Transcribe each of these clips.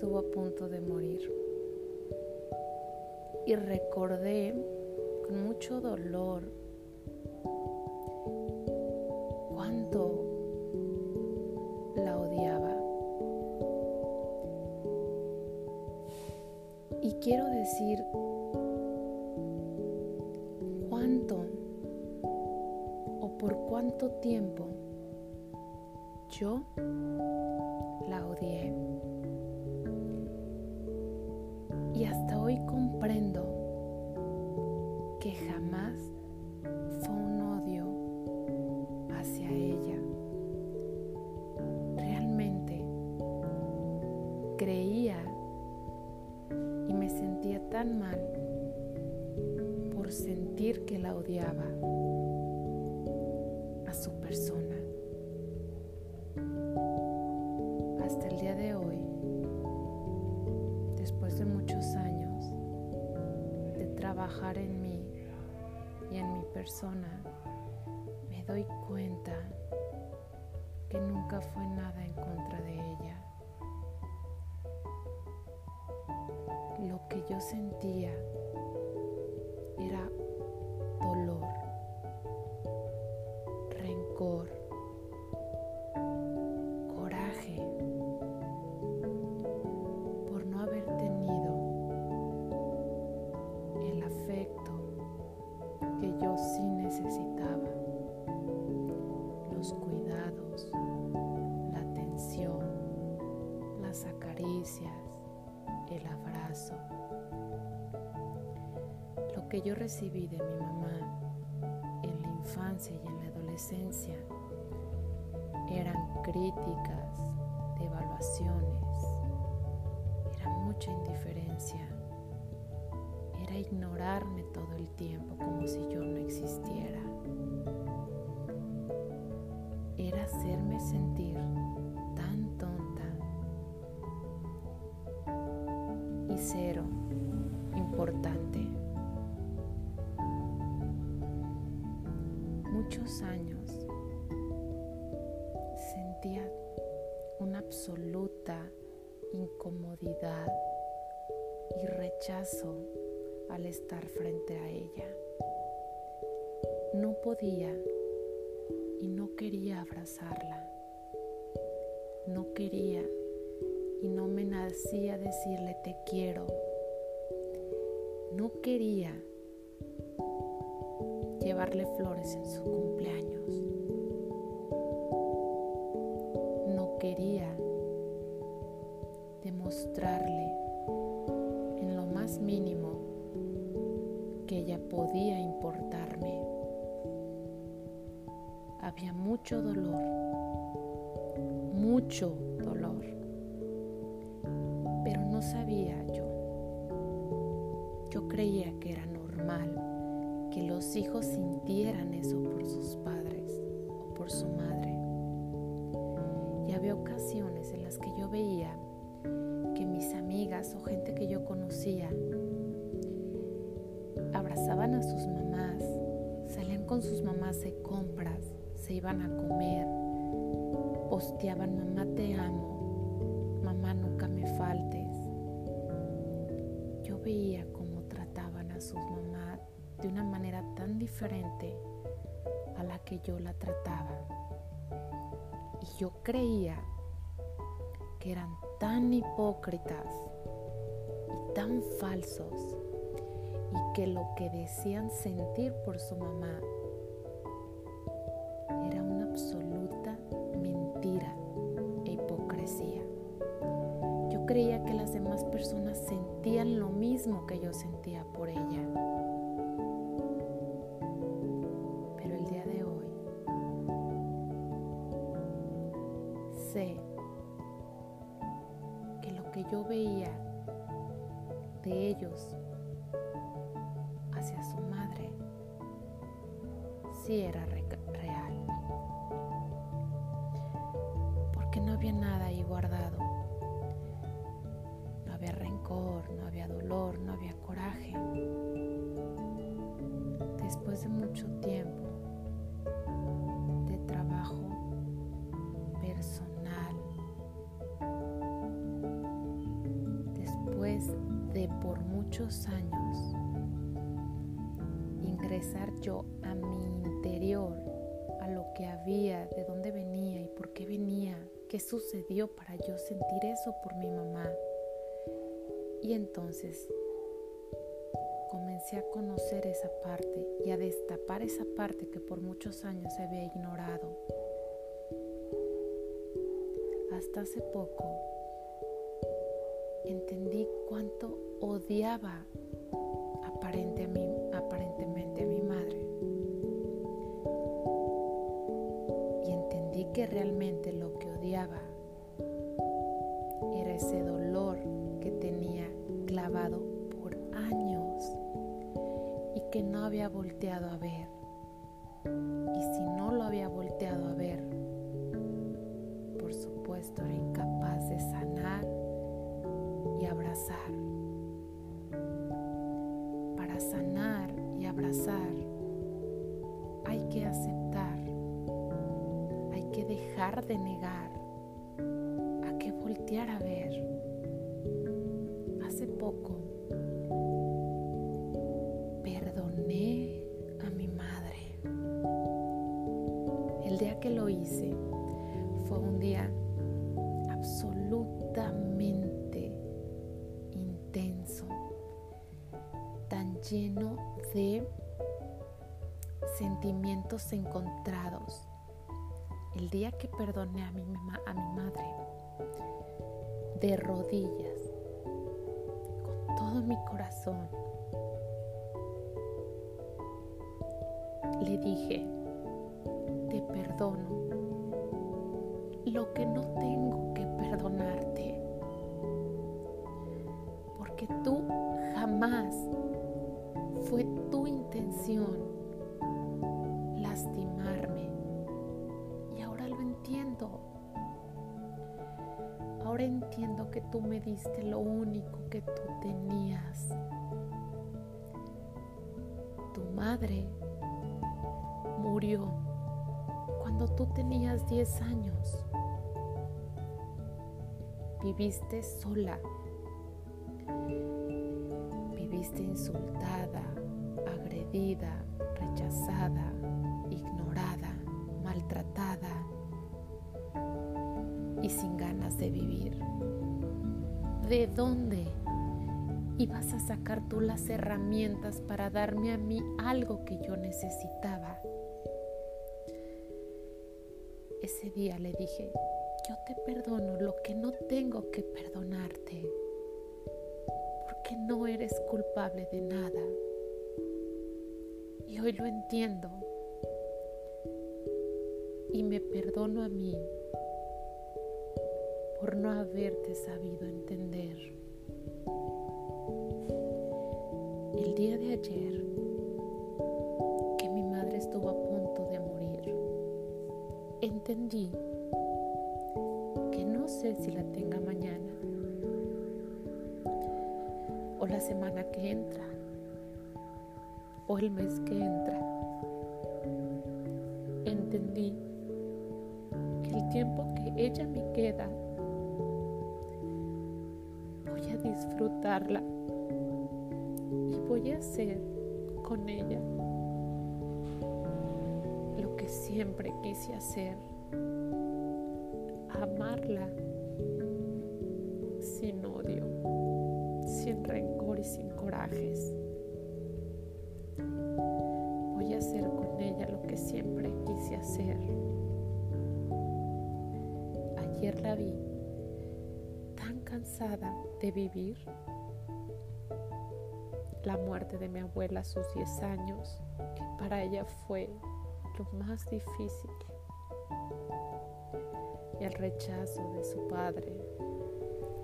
estuvo a punto de morir. Y recordé con mucho dolor cuánto la odiaba. Y quiero decir cuánto o por cuánto tiempo yo hacia ella. Realmente creía y me sentía tan mal por sentir que la odiaba a su persona. Hasta el día de hoy, después de muchos años de trabajar en mí y en mi persona, me doy cuenta que nunca fue nada en contra de ella. Lo que yo sentía era dolor, rencor, yo recibí de mi mamá en la infancia y en la adolescencia eran críticas, evaluaciones, era mucha indiferencia, era ignorarme todo el tiempo como si yo no existiera, era hacerme sentir tan tonta y cero importante. Muchos años sentía una absoluta incomodidad y rechazo al estar frente a ella. No podía y no quería abrazarla. No quería y no me nacía decirle te quiero. No quería llevarle flores en su cumpleaños. No quería demostrarle en lo más mínimo que ella podía importarme. Había mucho dolor, mucho dolor, pero no sabía yo. Yo creía que era normal que los hijos sintieran eso por sus padres o por su madre. Y había ocasiones en las que yo veía que mis amigas o gente que yo conocía abrazaban a sus mamás, salían con sus mamás de compras, se iban a comer, posteaban mamá te amo, mamá nunca me faltes. Yo veía cómo trataban a sus mamás de una manera tan diferente a la que yo la trataba. Y yo creía que eran tan hipócritas y tan falsos y que lo que decían sentir por su mamá era una absoluta mentira e hipocresía. Yo creía que las demás personas sentían lo mismo que yo sentía por ella. De ellos hacia su madre sí era re real. Porque no había nada ahí guardado. No había rencor, no había dolor, no había coraje. Después de mucho tiempo muchos años ingresar yo a mi interior, a lo que había, de dónde venía y por qué venía, qué sucedió para yo sentir eso por mi mamá. Y entonces comencé a conocer esa parte y a destapar esa parte que por muchos años se había ignorado. Hasta hace poco entendí cuánto odiaba aparente a mí, aparentemente a mi madre. Y entendí que realmente lo que odiaba era ese dolor que tenía clavado por años y que no había volteado a ver. Y si no lo había volteado a ver, por supuesto era incapaz abrazar. Para sanar y abrazar hay que aceptar, hay que dejar de negar, hay que voltear a ver. Hace poco perdoné a mi madre. El día que lo hice fue un día sentimientos encontrados. El día que perdoné a mi, a mi madre, de rodillas, con todo mi corazón, le dije, te perdono lo que no tengo que perdonarte que tú jamás fue tu intención Que tú me diste lo único que tú tenías. Tu madre murió cuando tú tenías 10 años. Viviste sola Viviste insultada, agredida, rechazada, ignorada, maltratada y sin ganas de vivir. ¿De dónde ibas a sacar tú las herramientas para darme a mí algo que yo necesitaba? Ese día le dije, yo te perdono lo que no tengo que perdonarte no eres culpable de nada. Y hoy lo entiendo. Y me perdono a mí por no haberte sabido entender. El día de ayer, que mi madre estuvo a punto de morir, entendí que no sé si la tenga mañana o la semana que entra o el mes que entra. Entendí que el tiempo que ella me queda disfrutarla y voy a hacer con ella lo que siempre quise hacer, amarla sin odio sin rencor y sin corajes. Voy a hacer con ella lo que siempre quise hacer. Ayer la vi cansada de vivir. La muerte de mi abuela a sus 10 años, que para ella fue lo más difícil. El rechazo de su padre,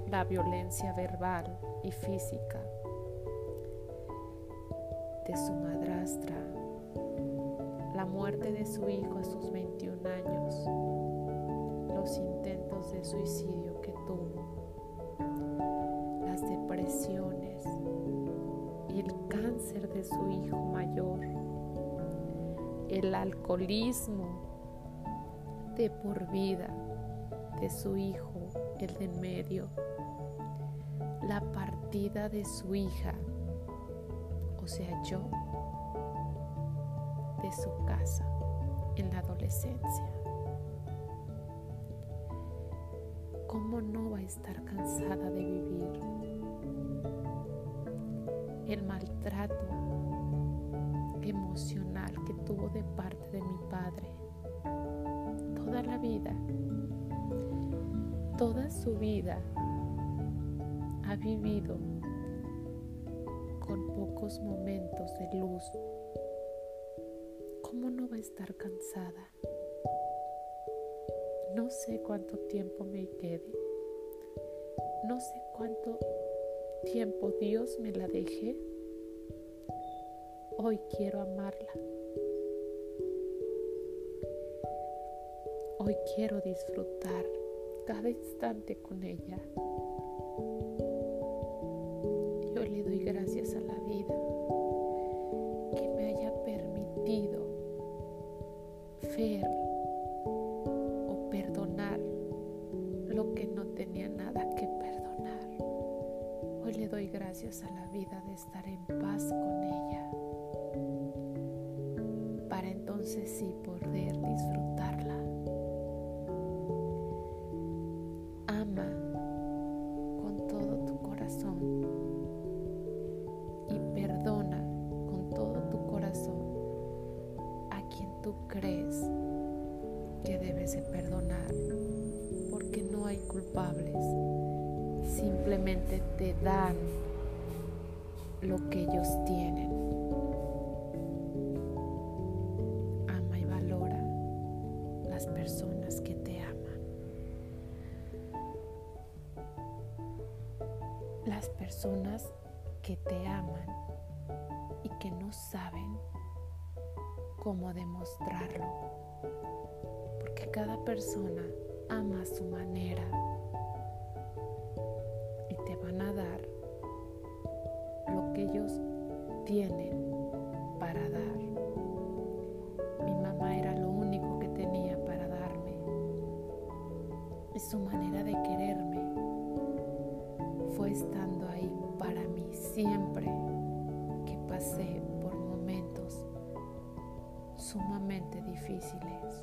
la violencia verbal y física de su madrastra, la muerte de su hijo a sus 21 años, los intentos de suicidio que tuvo, cáncer de su hijo mayor, el alcoholismo de por vida de su hijo, el de en medio, la partida de su hija, o sea, yo, de su casa en la adolescencia. ¿Cómo no va a estar cansada de vivir el maltrato emocional que tuvo de parte de mi padre toda la vida? Toda su vida ha vivido con pocos momentos de luz. ¿Cómo no va a estar cansada? No sé cuánto tiempo me quede. No sé cuánto tiempo Dios me la deje. Hoy quiero amarla. Hoy quiero disfrutar cada instante con ella. gracias a la vida te dan lo que ellos tienen. Ama y valora las personas que te aman. Las personas que te aman y que no saben cómo demostrarlo cada persona ama a su manera ellos tienen para dar. Mi mamá era lo único que tenía para darme y su manera de quererme fue estando ahí para mí siempre que pasé por momentos sumamente difíciles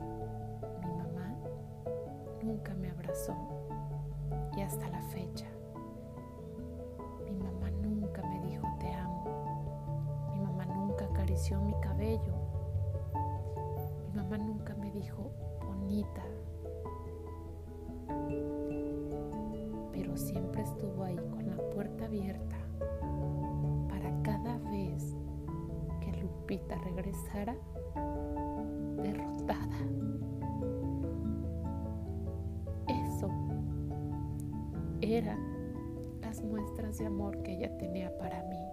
nunca me abrazó y hasta la fecha mi mamá mi cabello. Mi mamá nunca me dijo bonita. Pero siempre estuvo ahí con la puerta abierta para cada vez que Lupita regresara derrotada. eran las muestras de amor que ella tenía para mí.